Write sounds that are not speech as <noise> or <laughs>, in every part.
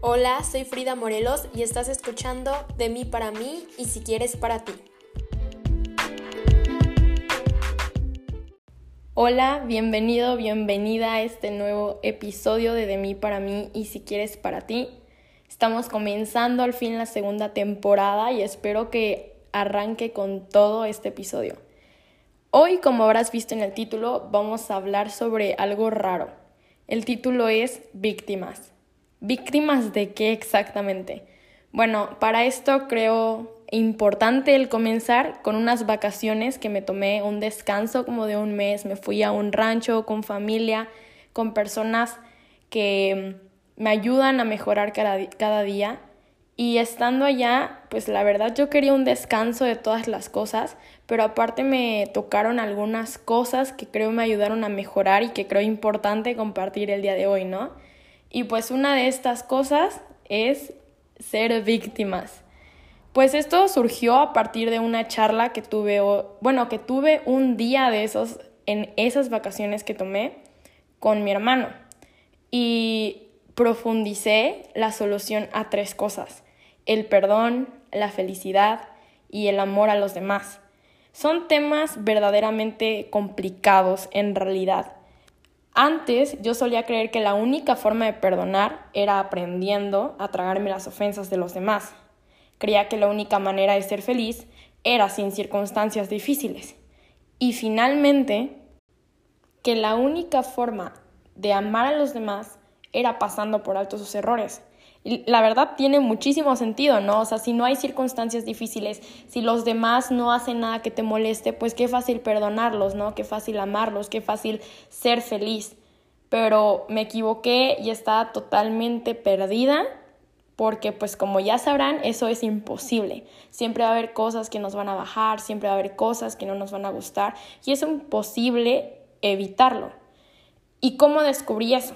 Hola, soy Frida Morelos y estás escuchando De mí para mí y si quieres para ti. Hola, bienvenido, bienvenida a este nuevo episodio de De mí para mí y si quieres para ti. Estamos comenzando al fin la segunda temporada y espero que arranque con todo este episodio. Hoy, como habrás visto en el título, vamos a hablar sobre algo raro. El título es Víctimas. ¿Víctimas de qué exactamente? Bueno, para esto creo importante el comenzar con unas vacaciones que me tomé, un descanso como de un mes, me fui a un rancho con familia, con personas que me ayudan a mejorar cada, día. Y estando allá, pues la verdad yo quería un descanso de todas las cosas, pero aparte me tocaron algunas cosas que creo me ayudaron a mejorar y que creo importante compartir el día de hoy, ¿no? Y pues una de estas cosas es ser víctimas. Pues esto surgió a partir de una charla que tuve, bueno, que tuve un día de esos, en esas vacaciones que tomé con mi hermano. Y profundicé la solución a tres cosas. El perdón, la felicidad y el amor a los demás. Son temas verdaderamente complicados en realidad antes yo solía creer que la única forma de perdonar era aprendiendo a tragarme las ofensas de los demás. Creía que la única manera de ser feliz era sin circunstancias difíciles. Y finalmente, que la única forma de amar a los demás era pasando por alto sus errores la verdad tiene muchísimo sentido, ¿no? O sea, si no hay circunstancias difíciles, si los demás no hacen nada que te moleste, pues qué fácil perdonarlos, ¿no? Qué fácil amarlos, qué fácil ser feliz. Pero me equivoqué y estaba totalmente perdida porque pues como ya sabrán, eso es imposible. Siempre va a haber cosas que nos van a bajar, siempre va a haber cosas que no nos van a gustar y es imposible evitarlo. ¿Y cómo descubrí eso?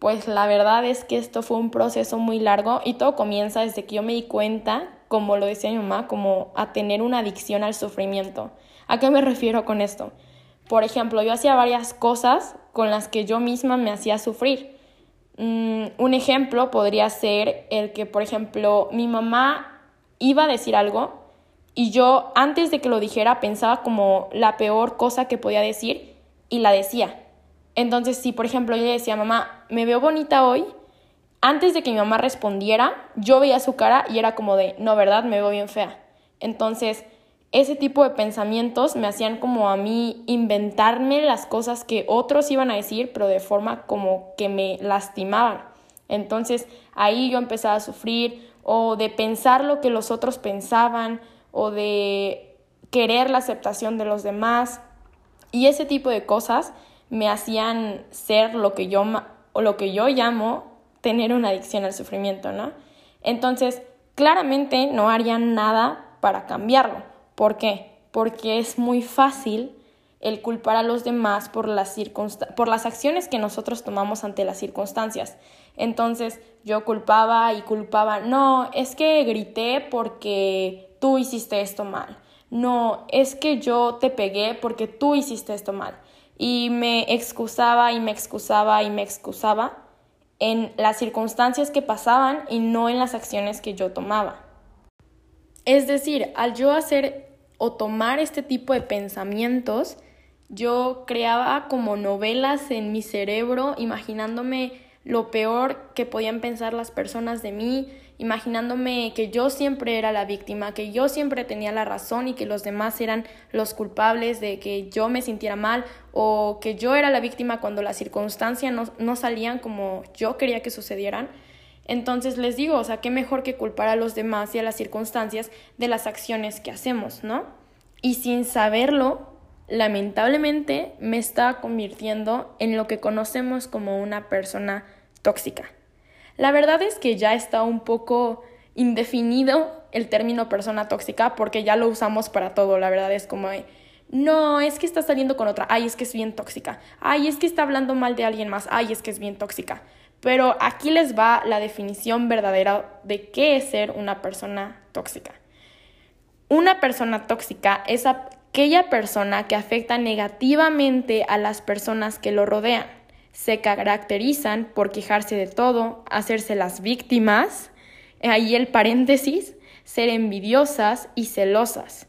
Pues la verdad es que esto fue un proceso muy largo y todo comienza desde que yo me di cuenta, como lo decía mi mamá, como a tener una adicción al sufrimiento. ¿A qué me refiero con esto? Por ejemplo, yo hacía varias cosas con las que yo misma me hacía sufrir. Mm, un ejemplo podría ser el que, por ejemplo, mi mamá iba a decir algo y yo antes de que lo dijera pensaba como la peor cosa que podía decir y la decía. Entonces, si por ejemplo yo le decía, mamá, me veo bonita hoy, antes de que mi mamá respondiera, yo veía su cara y era como de, no, ¿verdad? Me veo bien fea. Entonces, ese tipo de pensamientos me hacían como a mí inventarme las cosas que otros iban a decir, pero de forma como que me lastimaban. Entonces, ahí yo empezaba a sufrir o de pensar lo que los otros pensaban o de querer la aceptación de los demás. Y ese tipo de cosas me hacían ser lo que yo, o lo que yo llamo tener una adicción al sufrimiento, ¿no? Entonces, claramente no harían nada para cambiarlo. ¿Por qué? Porque es muy fácil el culpar a los demás por las, por las acciones que nosotros tomamos ante las circunstancias. Entonces yo culpaba y culpaba, no, es que grité porque tú hiciste esto mal. No, es que yo te pegué porque tú hiciste esto mal y me excusaba y me excusaba y me excusaba en las circunstancias que pasaban y no en las acciones que yo tomaba. Es decir, al yo hacer o tomar este tipo de pensamientos, yo creaba como novelas en mi cerebro, imaginándome lo peor que podían pensar las personas de mí, imaginándome que yo siempre era la víctima, que yo siempre tenía la razón y que los demás eran los culpables de que yo me sintiera mal o que yo era la víctima cuando las circunstancias no, no salían como yo quería que sucedieran. Entonces les digo, o sea, qué mejor que culpar a los demás y a las circunstancias de las acciones que hacemos, ¿no? Y sin saberlo, lamentablemente me estaba convirtiendo en lo que conocemos como una persona tóxica. La verdad es que ya está un poco indefinido el término persona tóxica porque ya lo usamos para todo. La verdad es como, no, es que está saliendo con otra, ay, es que es bien tóxica, ay, es que está hablando mal de alguien más, ay, es que es bien tóxica. Pero aquí les va la definición verdadera de qué es ser una persona tóxica. Una persona tóxica es aquella persona que afecta negativamente a las personas que lo rodean se caracterizan por quejarse de todo, hacerse las víctimas, ahí el paréntesis, ser envidiosas y celosas.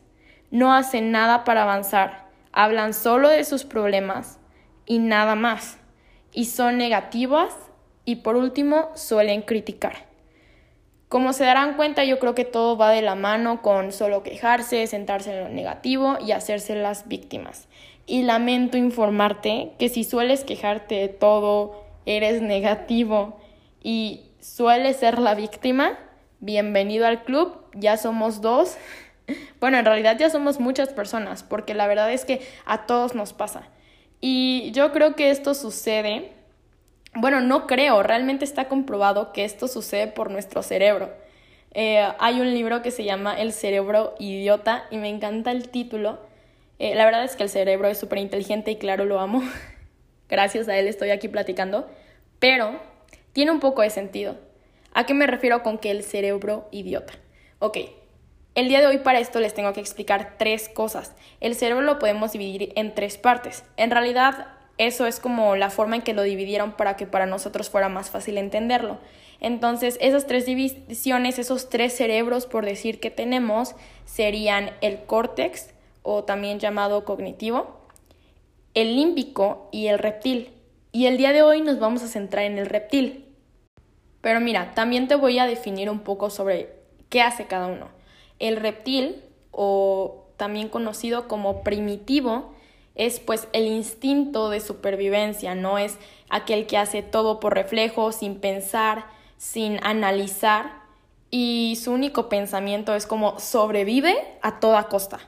No hacen nada para avanzar, hablan solo de sus problemas y nada más. Y son negativas y por último suelen criticar. Como se darán cuenta, yo creo que todo va de la mano con solo quejarse, sentarse en lo negativo y hacerse las víctimas. Y lamento informarte que si sueles quejarte de todo, eres negativo y sueles ser la víctima, bienvenido al club, ya somos dos. <laughs> Bueno, en realidad ya somos muchas personas, porque la verdad es que a todos nos pasa. Y yo creo que esto sucede bueno, no creo, realmente está comprobado que esto sucede por nuestro cerebro. Eh, hay un libro que se llama El cerebro idiota y me encanta el título. Eh, la verdad es que el cerebro es súper inteligente y claro, lo amo. <laughs> Gracias a él estoy aquí platicando. Pero tiene un poco de sentido. ¿A qué me refiero con que el cerebro idiota? Ok, el día de hoy para esto les tengo que explicar tres cosas. El cerebro lo podemos dividir en tres partes. En realidad eso es como la forma en que lo dividieron para que para nosotros fuera más fácil entenderlo. Entonces, esas tres divisiones, esos tres cerebros, por decir que tenemos, serían el córtex, o también llamado cognitivo, el límbico y el reptil. Y el día de hoy nos vamos a centrar en el reptil. Pero mira, también te voy a definir un poco sobre qué hace cada uno. El reptil, o también conocido como primitivo, es pues el instinto de supervivencia, no es aquel que hace todo por reflejo, sin pensar, sin analizar y su único pensamiento es como sobrevive a toda costa.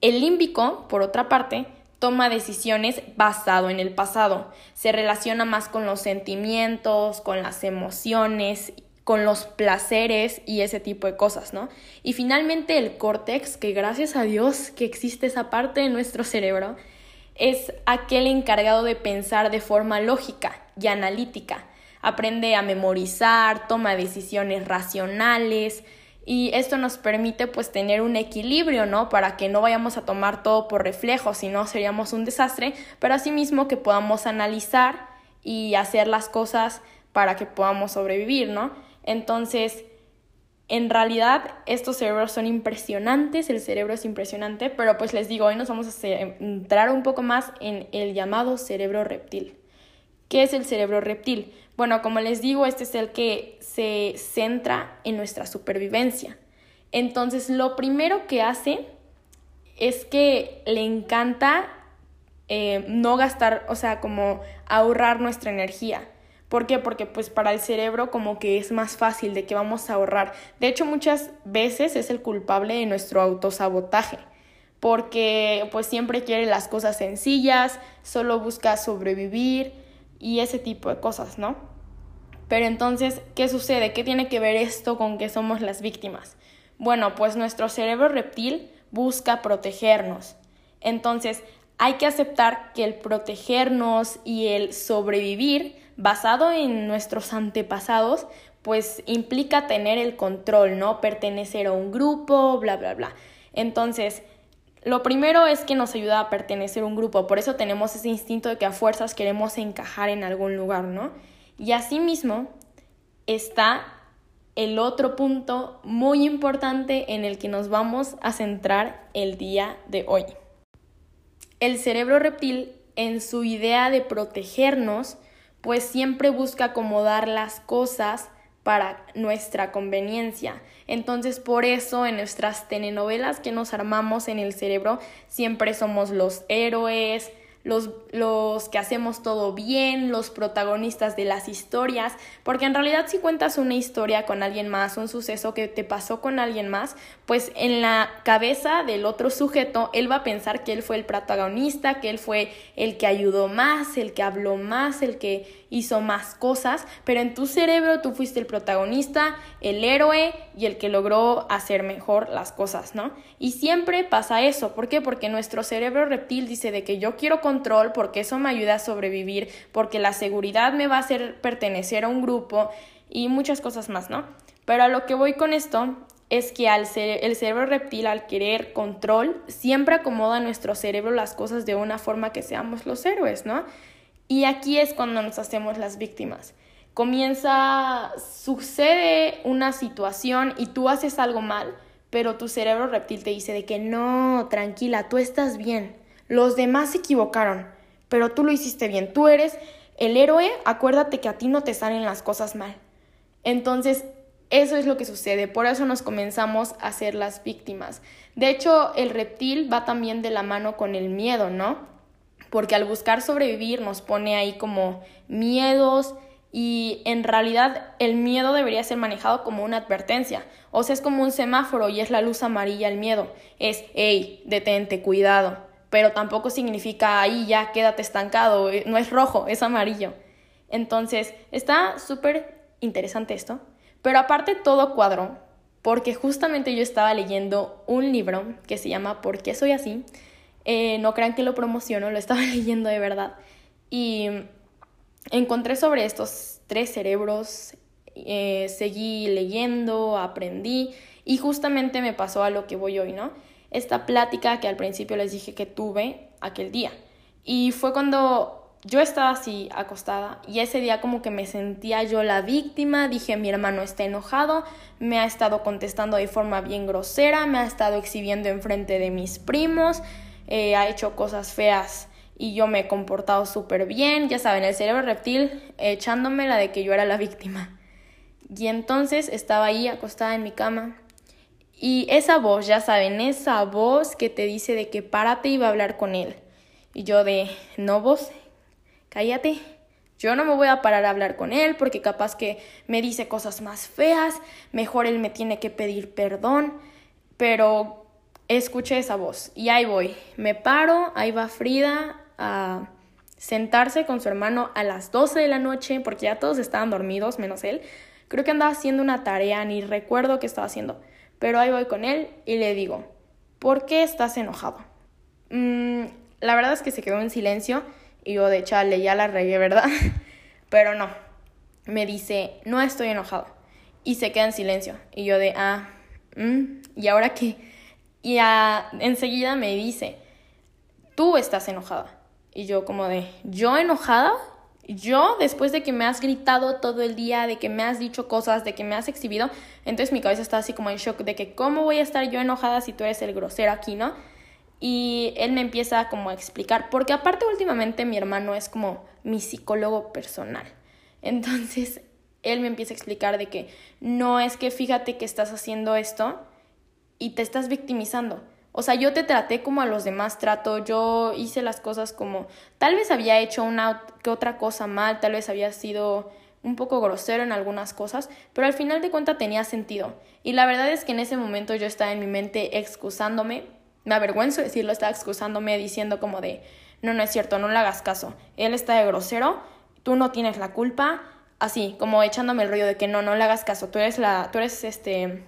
El límbico, por otra parte, toma decisiones basado en el pasado, se relaciona más con los sentimientos, con las emociones con los placeres y ese tipo de cosas, ¿no? Y finalmente el córtex, que gracias a Dios que existe esa parte de nuestro cerebro, es aquel encargado de pensar de forma lógica y analítica. Aprende a memorizar, toma decisiones racionales y esto nos permite pues tener un equilibrio, ¿no? Para que no vayamos a tomar todo por reflejo, si no seríamos un desastre, pero asimismo que podamos analizar y hacer las cosas para que podamos sobrevivir, ¿no? Entonces, en realidad estos cerebros son impresionantes, el cerebro es impresionante, pero pues les digo, hoy nos vamos a centrar un poco más en el llamado cerebro reptil. ¿Qué es el cerebro reptil? Bueno, como les digo, este es el que se centra en nuestra supervivencia. Entonces, lo primero que hace es que le encanta eh, no gastar, o sea, como ahorrar nuestra energía. ¿Por qué? Porque pues para el cerebro como que es más fácil de que vamos a ahorrar. De hecho, muchas veces es el culpable de nuestro autosabotaje, porque pues siempre quiere las cosas sencillas, solo busca sobrevivir y ese tipo de cosas, ¿no? Pero entonces, ¿qué sucede? ¿Qué tiene que ver esto con que somos las víctimas? Bueno, pues nuestro cerebro reptil busca protegernos. Entonces, hay que aceptar que el protegernos y el sobrevivir basado en nuestros antepasados, pues implica tener el control, ¿no? Pertenecer a un grupo, bla, bla, bla. Entonces, lo primero es que nos ayuda a pertenecer a un grupo, por eso tenemos ese instinto de que a fuerzas queremos encajar en algún lugar, ¿no? Y asimismo está el otro punto muy importante en el que nos vamos a centrar el día de hoy. El cerebro reptil, en su idea de protegernos, pues siempre busca acomodar las cosas para nuestra conveniencia. Entonces, por eso en nuestras telenovelas que nos armamos en el cerebro, siempre somos los héroes, los, los que hacemos todo bien, los protagonistas de las historias, porque en realidad si cuentas una historia con alguien más, un suceso que te pasó con alguien más, pues en la cabeza del otro sujeto, él va a pensar que él fue el protagonista, que él fue el que ayudó más, el que habló más, el que hizo más cosas, pero en tu cerebro tú fuiste el protagonista, el héroe y el que logró hacer mejor las cosas, ¿no? Y siempre pasa eso, ¿por qué? Porque nuestro cerebro reptil dice de que yo quiero control porque eso me ayuda a sobrevivir, porque la seguridad me va a hacer pertenecer a un grupo y muchas cosas más, ¿no? Pero a lo que voy con esto es que al el cerebro reptil, al querer control, siempre acomoda a nuestro cerebro las cosas de una forma que seamos los héroes, ¿no? Y aquí es cuando nos hacemos las víctimas. Comienza, sucede una situación y tú haces algo mal, pero tu cerebro reptil te dice de que no, tranquila, tú estás bien. Los demás se equivocaron, pero tú lo hiciste bien. Tú eres el héroe, acuérdate que a ti no te salen las cosas mal. Entonces, eso es lo que sucede, por eso nos comenzamos a ser las víctimas. De hecho, el reptil va también de la mano con el miedo, ¿no? Porque al buscar sobrevivir nos pone ahí como miedos y en realidad el miedo debería ser manejado como una advertencia. O sea, es como un semáforo y es la luz amarilla el miedo. Es, hey, detente, cuidado. Pero tampoco significa ahí ya quédate estancado. Eh, no es rojo, es amarillo. Entonces, está súper interesante esto. Pero aparte todo cuadro, porque justamente yo estaba leyendo un libro que se llama ¿Por qué soy así? Eh, no crean que lo promociono, lo estaba <laughs> leyendo de verdad. Y encontré sobre estos tres cerebros, eh, seguí leyendo, aprendí y justamente me pasó a lo que voy hoy, ¿no? Esta plática que al principio les dije que tuve aquel día. Y fue cuando yo estaba así acostada y ese día como que me sentía yo la víctima, dije mi hermano está enojado, me ha estado contestando de forma bien grosera, me ha estado exhibiendo enfrente de mis primos, eh, ha hecho cosas feas y yo me he comportado súper bien, ya saben, el cerebro reptil echándome la de que yo era la víctima. Y entonces estaba ahí acostada en mi cama y esa voz, ya saben, esa voz que te dice de que párate y va a hablar con él. Y yo de, no vos, cállate. Yo no me voy a parar a hablar con él porque capaz que me dice cosas más feas, mejor él me tiene que pedir perdón, pero escuché esa voz y ahí voy. Me paro, ahí va Frida a sentarse con su hermano a las 12 de la noche porque ya todos estaban dormidos menos él. Creo que andaba haciendo una tarea, ni recuerdo qué estaba haciendo, pero ahí voy con él y le digo, ¿por qué estás enojado? Mm, la verdad es que se quedó en silencio y yo de chale, ya la regué, ¿verdad? <laughs> Pero no. Me dice, no estoy enojado. Y se queda en silencio. Y yo de, ah, mm, ¿y ahora qué? Y enseguida me dice, tú estás enojada. Y yo como de, ¿yo enojada? Yo, después de que me has gritado todo el día, de que me has dicho cosas, de que me has exhibido, entonces mi cabeza está así como en shock de que cómo voy a estar yo enojada si tú eres el grosero aquí, ¿no? y él me empieza como a explicar, porque aparte últimamente mi hermano es como mi psicólogo personal. Entonces, él me empieza a explicar de que no es que fíjate que estás haciendo esto y te estás victimizando. O sea, yo te traté como a los demás trato, yo hice las cosas como tal vez había hecho una que otra cosa mal, tal vez había sido un poco grosero en algunas cosas, pero al final de cuentas tenía sentido. Y la verdad es que en ese momento yo estaba en mi mente excusándome me avergüenzo decirlo, estaba excusándome diciendo como de, no, no es cierto, no le hagas caso, él está de grosero, tú no tienes la culpa, así, como echándome el rollo de que no, no le hagas caso, tú eres la, tú eres este,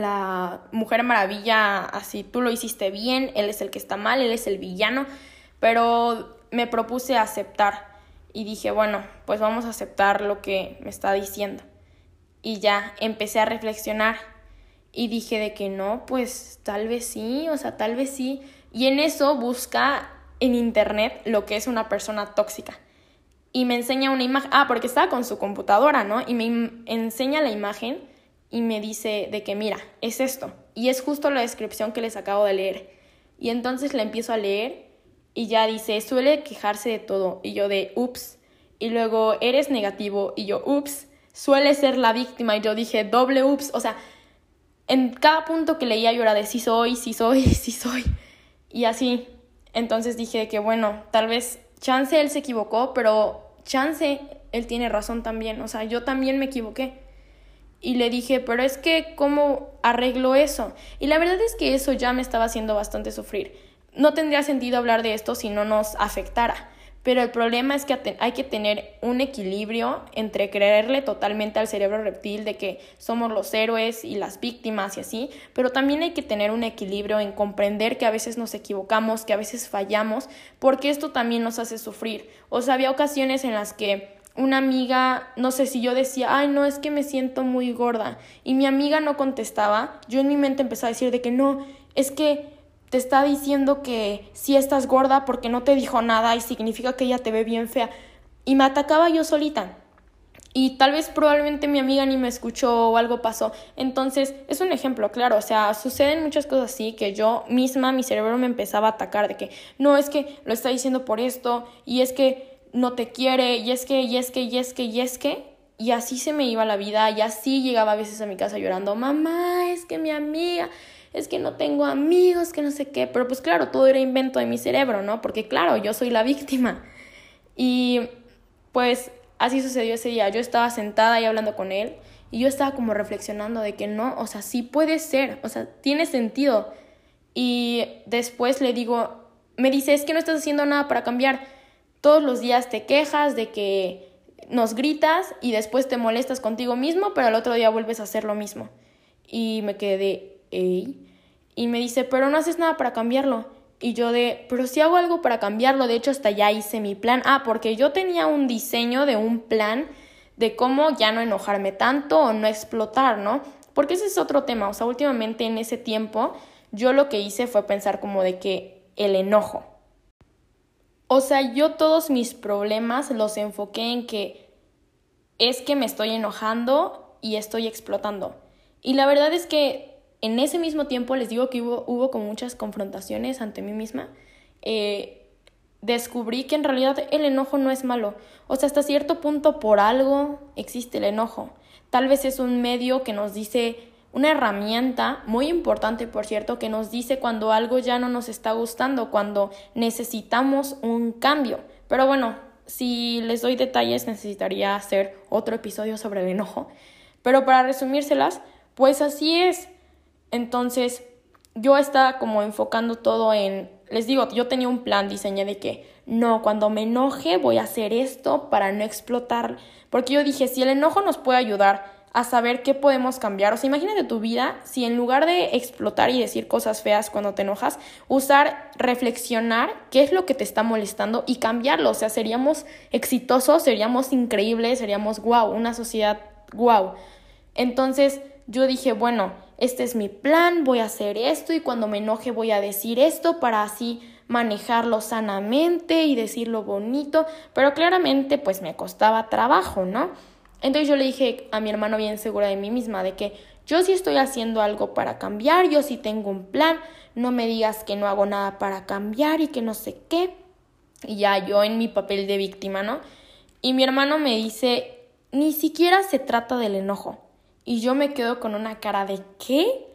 la mujer maravilla, así, tú lo hiciste bien, él es el que está mal, él es el villano, pero me propuse aceptar y dije, bueno, pues vamos a aceptar lo que me está diciendo. Y ya empecé a reflexionar y dije de que no, pues tal vez sí, o sea, tal vez sí. Y en eso busca en internet lo que es una persona tóxica. Y me enseña una imagen, ah, porque estaba con su computadora, ¿no? Y me enseña la imagen y me dice de que mira, es esto. Y es justo la descripción que les acabo de leer. Y entonces la empiezo a leer y ya dice, suele quejarse de todo. Y yo de, ups. Y luego, eres negativo. Y yo, ups. Suele ser la víctima. Y yo dije, doble ups. O sea, en cada punto que leía yo era de sí soy, sí soy, <laughs> sí soy. Y así. Entonces dije que bueno, tal vez chance él se equivocó, pero chance él tiene razón también. O sea, yo también me equivoqué. Y le dije, pero es que, ¿cómo arreglo eso? Y la verdad es que eso ya me estaba haciendo bastante sufrir. No tendría sentido hablar de esto si no nos afectara. Pero el problema es que hay que tener un equilibrio entre creerle totalmente al cerebro reptil de que somos los héroes y las víctimas y así, pero también hay que tener un equilibrio en comprender que a veces nos equivocamos, que a veces fallamos, porque esto también nos hace sufrir. O sea, había ocasiones en las que una amiga, no sé si yo decía, ay, no, es que me siento muy gorda, y mi amiga no contestaba, yo en mi mente empecé a decir de que no, es que te está diciendo que si estás gorda porque no te dijo nada y significa que ella te ve bien fea. Y me atacaba yo solita. Y tal vez probablemente mi amiga ni me escuchó o algo pasó. Entonces, es un ejemplo, claro. O sea, suceden muchas cosas así que yo misma, mi cerebro me empezaba a atacar de que no, es que lo está diciendo por esto, y es que no te quiere, y es que, y es que, y es que, y es que. Y así se me iba la vida, y así llegaba a veces a mi casa llorando, mamá, es que mi amiga, es que no tengo amigos, que no sé qué. Pero pues claro, todo era invento de mi cerebro, ¿no? Porque claro, yo soy la víctima. Y pues así sucedió ese día. Yo estaba sentada y hablando con él y yo estaba como reflexionando de que no, o sea, sí puede ser, o sea, tiene sentido. Y después le digo, me dice, es que no estás haciendo nada para cambiar. Todos los días te quejas de que nos gritas y después te molestas contigo mismo, pero el otro día vuelves a hacer lo mismo. Y me quedé, ey. Y me dice, pero no haces nada para cambiarlo. Y yo de, pero si hago algo para cambiarlo, de hecho hasta ya hice mi plan. Ah, porque yo tenía un diseño de un plan de cómo ya no enojarme tanto o no explotar, ¿no? Porque ese es otro tema. O sea, últimamente en ese tiempo yo lo que hice fue pensar como de que el enojo. O sea, yo todos mis problemas los enfoqué en que es que me estoy enojando y estoy explotando. Y la verdad es que en ese mismo tiempo les digo que hubo, hubo como muchas confrontaciones ante mí misma. Eh, descubrí que en realidad el enojo no es malo. O sea, hasta cierto punto por algo existe el enojo. Tal vez es un medio que nos dice, una herramienta muy importante, por cierto, que nos dice cuando algo ya no nos está gustando, cuando necesitamos un cambio. Pero bueno, si les doy detalles necesitaría hacer otro episodio sobre el enojo. Pero para resumírselas, pues así es. Entonces, yo estaba como enfocando todo en, les digo, yo tenía un plan, diseñé de que, no, cuando me enoje voy a hacer esto para no explotar, porque yo dije, si el enojo nos puede ayudar a saber qué podemos cambiar, o sea, imagínate tu vida si en lugar de explotar y decir cosas feas cuando te enojas, usar, reflexionar qué es lo que te está molestando y cambiarlo, o sea, seríamos exitosos, seríamos increíbles, seríamos wow, una sociedad wow. Entonces, yo dije, bueno, este es mi plan, voy a hacer esto y cuando me enoje voy a decir esto para así manejarlo sanamente y decirlo bonito, pero claramente pues me costaba trabajo, ¿no? Entonces yo le dije a mi hermano bien segura de mí misma de que yo sí estoy haciendo algo para cambiar, yo sí tengo un plan, no me digas que no hago nada para cambiar y que no sé qué. Y ya yo en mi papel de víctima, ¿no? Y mi hermano me dice, ni siquiera se trata del enojo. Y yo me quedo con una cara de ¿qué?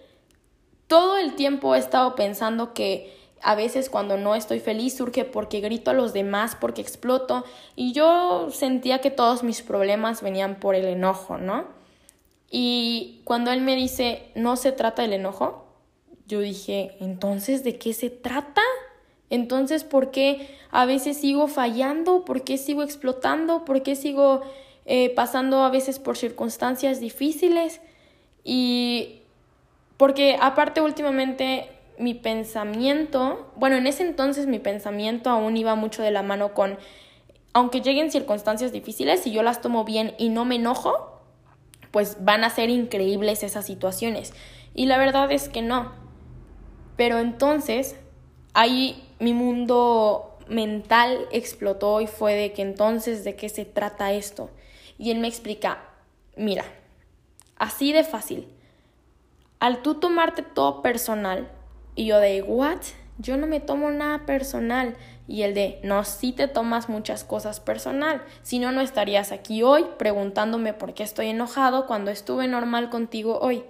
Todo el tiempo he estado pensando que a veces cuando no estoy feliz surge porque grito a los demás, porque exploto y yo sentía que todos mis problemas venían por el enojo, ¿no? Y cuando él me dice, no se trata del enojo, yo dije, entonces, ¿de qué se trata? Entonces, ¿por qué a veces sigo fallando? ¿Por qué sigo explotando? ¿Por qué sigo eh, pasando a veces por circunstancias difíciles y porque aparte últimamente mi pensamiento, bueno, en ese entonces mi pensamiento aún iba mucho de la mano con, aunque lleguen circunstancias difíciles, si yo las tomo bien y no me enojo, pues van a ser increíbles esas situaciones. Y la verdad es que no. Pero entonces, ahí mi mundo mental explotó y fue de que entonces, ¿de qué se trata esto? Y él me explica, mira, así de fácil. Al tú tomarte todo personal, y yo de, ¿what? Yo no me tomo nada personal. Y el de, no, sí te tomas muchas cosas personal. Si no, no estarías aquí hoy preguntándome por qué estoy enojado cuando estuve normal contigo hoy.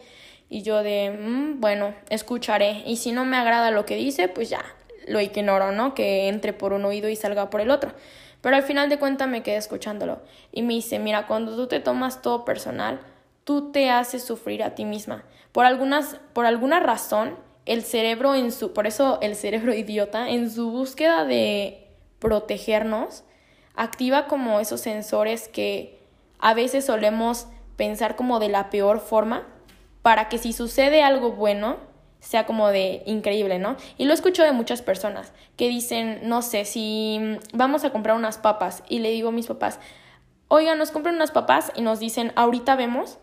Y yo de, mm, bueno, escucharé. Y si no me agrada lo que dice, pues ya, lo ignoro, ¿no? Que entre por un oído y salga por el otro. Pero al final de cuentas me quedé escuchándolo y me dice, mira, cuando tú te tomas todo personal, tú te haces sufrir a ti misma. Por, algunas, por alguna razón, el cerebro en su, por eso el cerebro <laughs> idiota, en su búsqueda de protegernos, activa como esos sensores que a veces solemos pensar como de la peor forma, para que si sucede algo bueno, sea como de increíble, ¿no? Y lo escucho de muchas personas que dicen, no sé, si vamos a comprar unas papas y le digo a mis papás, oigan, nos compran unas papas y nos dicen, ahorita vemos.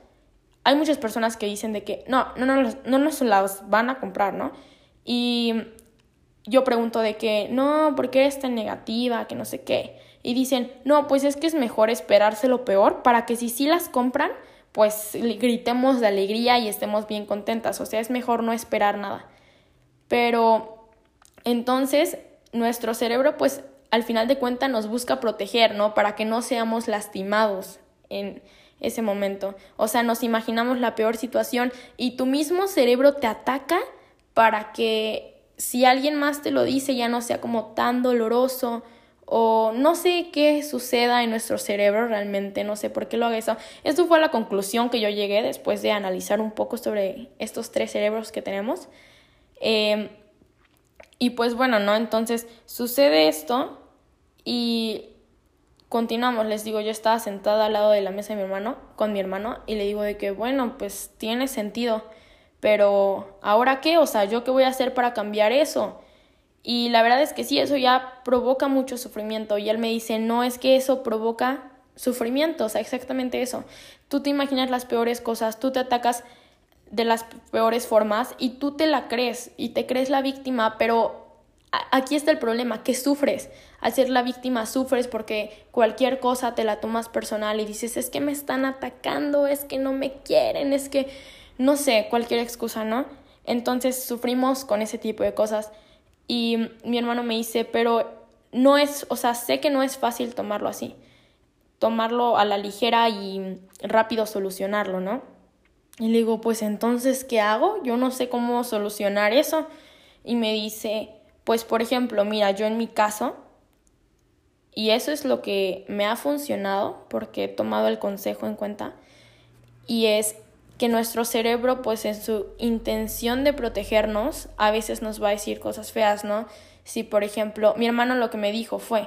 Hay muchas personas que dicen de que no, no, no, no nos las van a comprar, ¿no? Y yo pregunto de que, no, ¿por qué eres tan negativa? Que no sé qué. Y dicen, no, pues es que es mejor esperarse lo peor para que si sí las compran, pues gritemos de alegría y estemos bien contentas. O sea, es mejor no esperar nada. Pero entonces nuestro cerebro, pues al final de cuentas nos busca proteger, ¿no? Para que no seamos lastimados en ese momento. O sea, nos imaginamos la peor situación y tu mismo cerebro te ataca para que si alguien más te lo dice ya no sea como tan doloroso o no sé qué suceda en nuestro cerebro realmente, no sé por qué lo haga eso. Esto fue la conclusión que yo llegué después de analizar un poco sobre estos tres cerebros que tenemos. Em, y pues bueno, ¿no? Entonces sucede esto y continuamos, les digo, yo estaba sentada al lado de la mesa de mi hermano, con mi hermano, y le digo de que, bueno, pues tiene sentido, pero ¿ahora qué? O sea, ¿yo qué voy a hacer para cambiar eso? Y la verdad es que sí, eso ya provoca mucho sufrimiento. Y él me dice, no es que eso provoca sufrimiento, o sea, exactamente eso. Tú te imaginas las peores cosas, tú te atacas de las peores formas y tú te la crees y te crees la víctima, pero aquí está el problema, que sufres. Al ser la víctima sufres porque cualquier cosa te la tomas personal y dices, es que me están atacando, es que no me quieren, es que no sé, cualquier excusa, ¿no? Entonces sufrimos con ese tipo de cosas. Y mi hermano me dice, pero no es, o sea, sé que no es fácil tomarlo así, tomarlo a la ligera y rápido solucionarlo, ¿no? Y le digo, pues entonces, ¿qué hago? Yo no sé cómo solucionar eso. Y me dice, pues por ejemplo, mira, yo en mi caso, y eso es lo que me ha funcionado porque he tomado el consejo en cuenta, y es que nuestro cerebro, pues en su intención de protegernos, a veces nos va a decir cosas feas, ¿no? Si, por ejemplo, mi hermano lo que me dijo fue,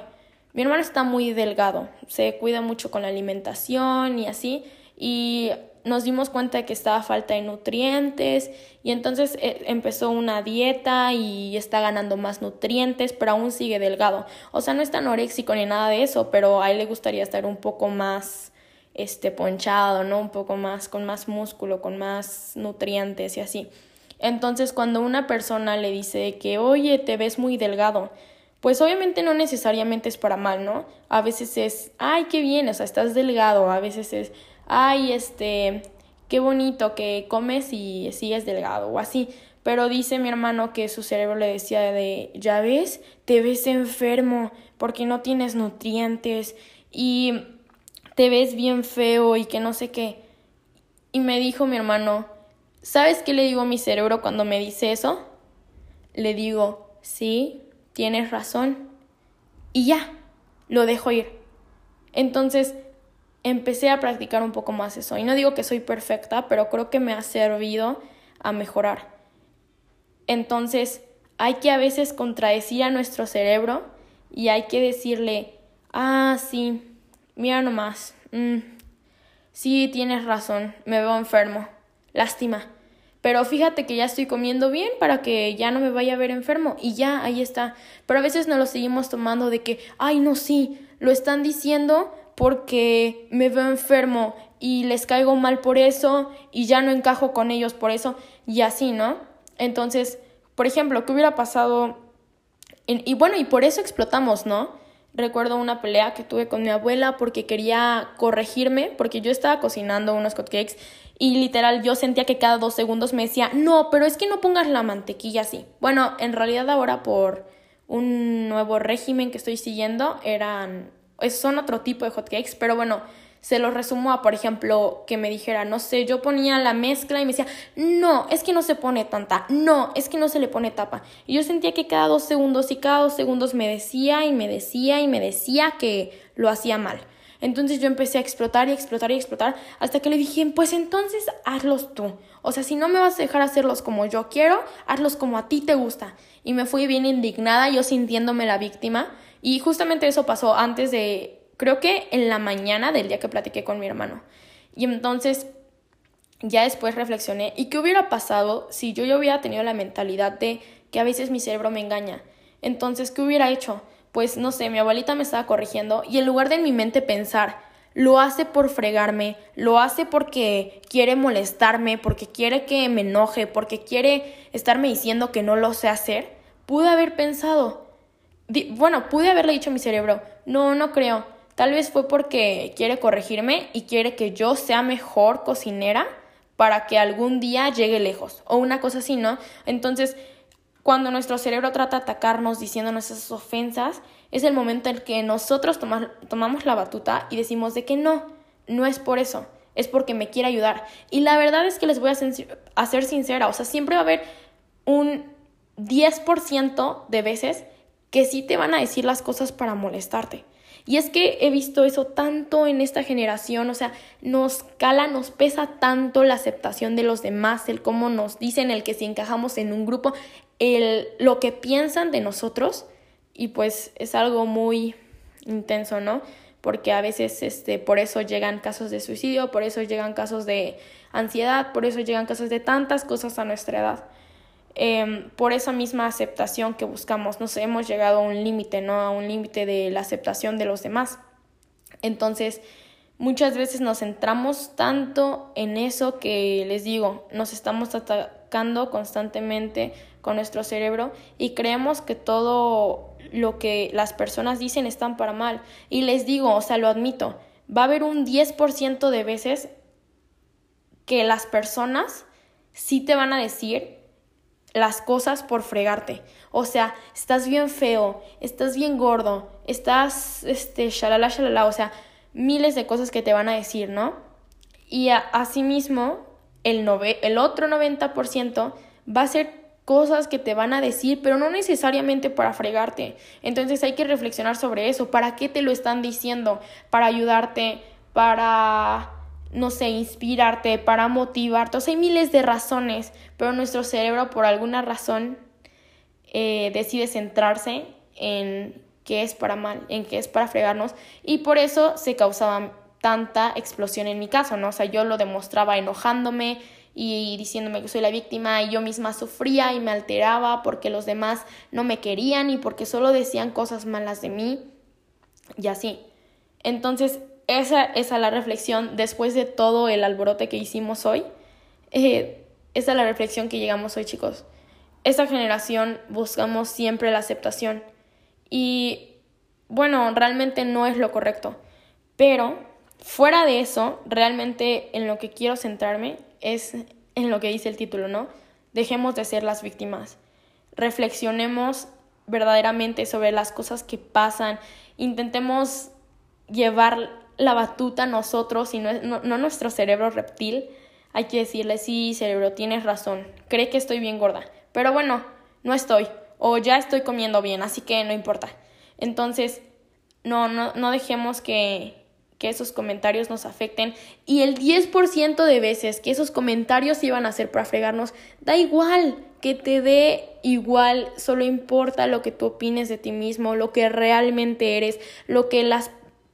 mi hermano está muy delgado, se cuida mucho con la alimentación y así, y nos dimos cuenta de que estaba falta de nutrientes y entonces eh, empezó una dieta y está ganando más nutrientes, pero aún sigue delgado. O sea, no está anoréxico ni nada de eso, pero a él le gustaría estar un poco más este ponchado, ¿no? Un poco más con más músculo, con más nutrientes y así. Entonces, cuando una persona le dice que, "Oye, te ves muy delgado", pues obviamente no necesariamente es para mal, ¿no? A veces es, "Ay, qué bien, o sea, estás delgado", a veces es, "Ay, este, qué bonito que comes y sigues delgado" o así. Pero dice mi hermano que su cerebro le decía de, "Ya ves, te ves enfermo porque no tienes nutrientes" y te ves bien feo y que no sé qué. Y me dijo mi hermano, ¿sabes qué le digo a mi cerebro cuando me dice eso? Le digo, sí, tienes razón. Y ya, lo dejo ir. Entonces, empecé a practicar un poco más eso. Y no digo que soy perfecta, pero creo que me ha servido a mejorar. Entonces, hay que a veces contradecir a nuestro cerebro y hay que decirle, ah, sí, Mira nomás. Mm, sí, tienes razón. Me veo enfermo. Lástima. Pero fíjate que ya estoy comiendo bien para que ya no me vaya a ver enfermo. Y ya, ahí está. Pero a veces nos lo seguimos tomando de que, ay, no, sí, lo están diciendo porque me veo enfermo y les caigo mal por eso y ya no encajo con ellos por eso y así, ¿no? Entonces, por ejemplo, ¿qué hubiera pasado? y bueno, y por eso explotamos, ¿no? Recuerdo una pelea que tuve con mi abuela porque quería corregirme, porque yo estaba cocinando unos cupcakes y literal yo sentía que cada dos segundos me decía, no, pero es que no pongas la mantequilla así. Bueno, en realidad ahora por un nuevo régimen que estoy siguiendo eran, son otro tipo de hotcakes, pero bueno, se lo resumo a, por ejemplo, que me dijera, no sé, yo ponía la mezcla y me decía, no, es que no se pone tanta, no, es que no se le pone tapa. Y yo sentía que cada dos segundos y cada dos segundos me decía y me decía y me decía que lo hacía mal. Entonces yo empecé a explotar y explotar y explotar hasta que le dije, pues entonces hazlos tú. O sea, si no me vas a dejar hacerlos como yo quiero, hazlos como a ti te gusta. Y me fui bien indignada, yo sintiéndome la víctima. Y justamente eso pasó antes de creo que en la mañana del día que platiqué con mi hermano. Y entonces ya después reflexioné, ¿y qué hubiera pasado si yo ya hubiera tenido la mentalidad de que a veces mi cerebro me engaña? Entonces, ¿qué hubiera hecho? Pues no sé, mi abuelita me estaba corrigiendo y en lugar de en mi mente pensar, lo hace por fregarme, lo hace porque quiere molestarme, porque quiere que me enoje, porque quiere estarme diciendo que no lo sé hacer, pude haber pensado, bueno, pude haberle dicho a mi cerebro, no, no creo. Tal vez fue porque quiere corregirme y quiere que yo sea mejor cocinera para que algún día llegue lejos. O una cosa así, ¿no? Entonces, cuando nuestro cerebro trata de atacarnos diciéndonos esas ofensas, es el momento en que nosotros tomamos la batuta y decimos de que no, no es por eso, es porque me quiere ayudar. Y la verdad es que les voy a, a ser sincera, o sea, siempre va a haber un 10% de veces que sí te van a decir las cosas para molestarte. Y es que he visto eso tanto en esta generación, o sea, nos cala, nos pesa tanto la aceptación de los demás, el cómo nos dicen, el que si encajamos en un grupo, el lo que piensan de nosotros y pues es algo muy intenso, ¿no? Porque a veces este por eso llegan casos de suicidio, por eso llegan casos de ansiedad, por eso llegan casos de tantas cosas a nuestra edad. Em, por esa misma aceptación que buscamos. Nos hemos llegado a un límite, ¿no? A un límite de la aceptación de los demás. Entonces, muchas veces nos centramos tanto en eso que les digo, nos estamos atacando constantemente con nuestro cerebro y creemos que todo lo que las personas dicen están para mal. Y les digo, o sea, lo admito, va a haber un 10% de veces que las personas sí te van a decir las cosas por fregarte. O sea, estás bien feo, estás bien gordo, estás, este, shalala, shalala, o sea, miles de cosas que te van a decir, ¿no? Y asimismo, el, el otro 90% va a ser cosas que te van a decir, pero no necesariamente para fregarte. Entonces hay que reflexionar sobre eso. ¿Para qué te lo están diciendo? Para ayudarte, para no sé, inspirarte, para motivarte. O sea, hay miles de razones, pero nuestro cerebro por alguna razón eh, decide centrarse en qué es para mal, en qué es para fregarnos y por eso se causaba tanta explosión en mi caso, ¿no? O sea, yo lo demostraba enojándome y diciéndome que soy la víctima y yo misma sufría y me alteraba porque los demás no me querían y porque solo decían cosas malas de mí y así. Entonces, esa, es la reflexión después de todo el alborote que hicimos hoy. Eh, esa es la reflexión que llegamos hoy, chicos. Esta generación buscamos siempre la aceptación. Y bueno, realmente no es lo correcto. Pero fuera de eso, realmente en lo que quiero centrarme es en lo que dice el título, ¿no? Dejemos de ser las víctimas. Reflexionemos verdaderamente sobre las cosas que pasan. Intentemos llevar la batuta nosotros y no, no, nuestro cerebro reptil, hay que decirle, sí, cerebro, tienes razón, cree que estoy bien gorda, pero bueno, no estoy, o ya estoy comiendo bien, así que no importa. Entonces, no, no, no dejemos que, que esos comentarios nos afecten y el 10% de veces que esos comentarios iban a hacer para fregarnos, da igual, que te dé igual, solo importa lo que tú opines de ti mismo, lo que realmente eres, lo que las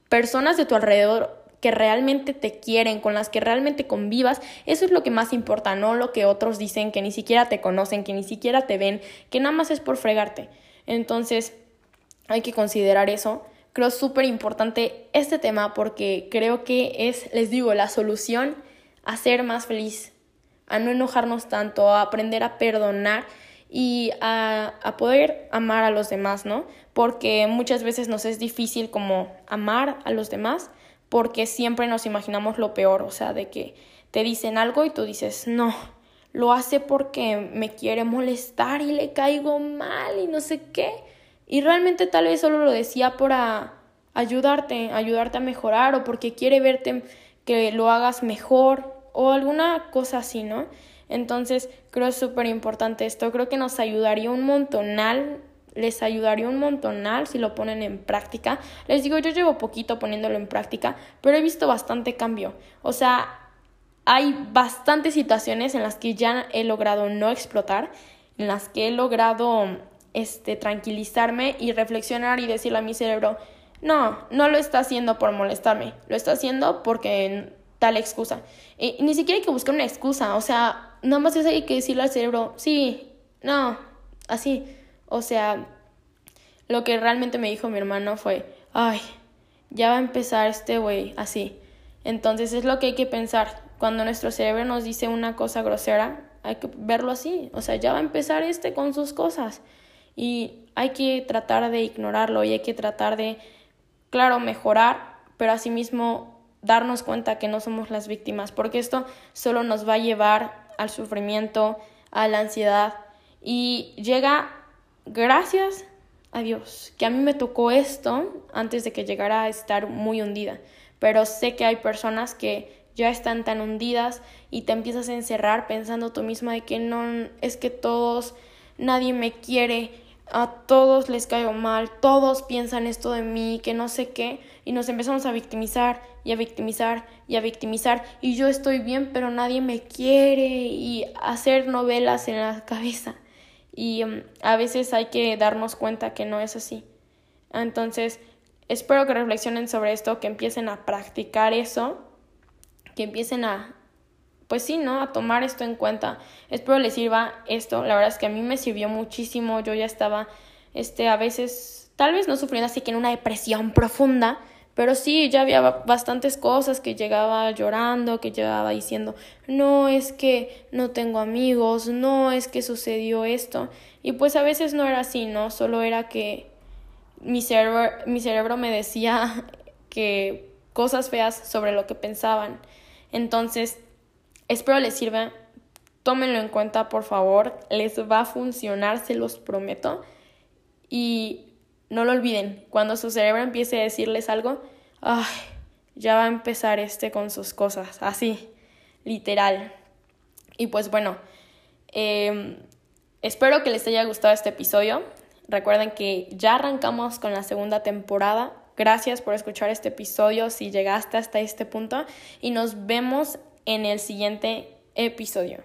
personas de tu alrededor que realmente te quieren, con las que realmente convivas, eso es lo que más importa, no lo que otros dicen, que ni siquiera te conocen, que ni siquiera te ven, que nada más es por fregarte. Entonces, hay que considerar eso. Creo súper importante este tema porque creo que es, les digo, la solución a ser más feliz, a no enojarnos tanto, a aprender a perdonar y a, a, poder amar a los demás, ¿no? Porque muchas veces nos es difícil como amar a los demás porque siempre nos imaginamos lo peor, o sea, de que te dicen algo y tú dices, no, lo hace porque me quiere molestar y le caigo mal y no sé qué. Y realmente tal vez solo lo decía para ayudarte, ayudarte a mejorar o porque quiere verte que lo hagas mejor o alguna cosa así, ¿no? Entonces, creo súper importante esto. Creo que nos ayudaría un montonal, les ayudaría un montonal si lo ponen en práctica. Les digo, yo llevo poquito poniéndolo en práctica, pero he visto bastante cambio. O sea, hay bastantes situaciones en las que ya he logrado no explotar, en las que he logrado este, tranquilizarme y reflexionar y decirle a mi cerebro, no, no lo está haciendo por molestarme, lo está haciendo porque tal excusa. Y, ni siquiera hay que buscar una excusa, o sea, nada más hay que decirle al cerebro, sí, no, así. O sea, lo que realmente me dijo mi hermano fue, ay, ya va a empezar este güey así. Entonces es lo que hay que pensar. Cuando nuestro cerebro nos dice una cosa grosera, hay que verlo así. O sea, ya va a empezar este con sus cosas. y hay que tratar de ignorarlo y hay que tratar de, claro, mejorar, pero asimismo darnos cuenta que no somos las víctimas, porque esto solo nos va a llevar al sufrimiento, a la ansiedad y llega gracias a Dios, que a mí me tocó esto antes de que llegara a estar muy hundida, pero sé que hay personas que ya están tan hundidas y te empiezas a encerrar pensando tú misma de que no es que todos nadie me quiere, a todos les caigo mal, todos piensan esto de mí, que no sé qué, y nos empezamos a victimizar y a victimizar y a victimizar, y yo estoy bien, pero nadie me quiere, y hacer novelas en la cabeza. Y um, a veces hay que darnos cuenta que no es así. Entonces, espero que reflexionen sobre esto, que empiecen a practicar eso, que empiecen a, pues sí, ¿no? A tomar esto en cuenta. Espero les sirva esto. La verdad es que a mí me sirvió muchísimo. Yo ya estaba, este, a veces, tal vez no sufriendo así que en una depresión profunda, pero sí, ya había bastantes cosas que llegaba llorando, que llegaba diciendo, no es que no tengo amigos, no es que sucedió esto. Y pues a veces no era así, ¿no? Solo era que mi cerebro, mi cerebro me decía <laughs> que cosas feas sobre lo que pensaban. Entonces, Espero les sirva. Tómenlo en cuenta, por favor. Les va a funcionar, se los prometo. Y no lo olviden, cuando su cerebro empiece a decirles algo, ay, ya va a empezar este con sus cosas, así, literal. Y pues bueno, em, espero que les haya gustado este episodio. Recuerden que ya arrancamos con la segunda temporada. Gracias por escuchar este episodio si llegaste hasta este punto y nos vemos en el siguiente episodio.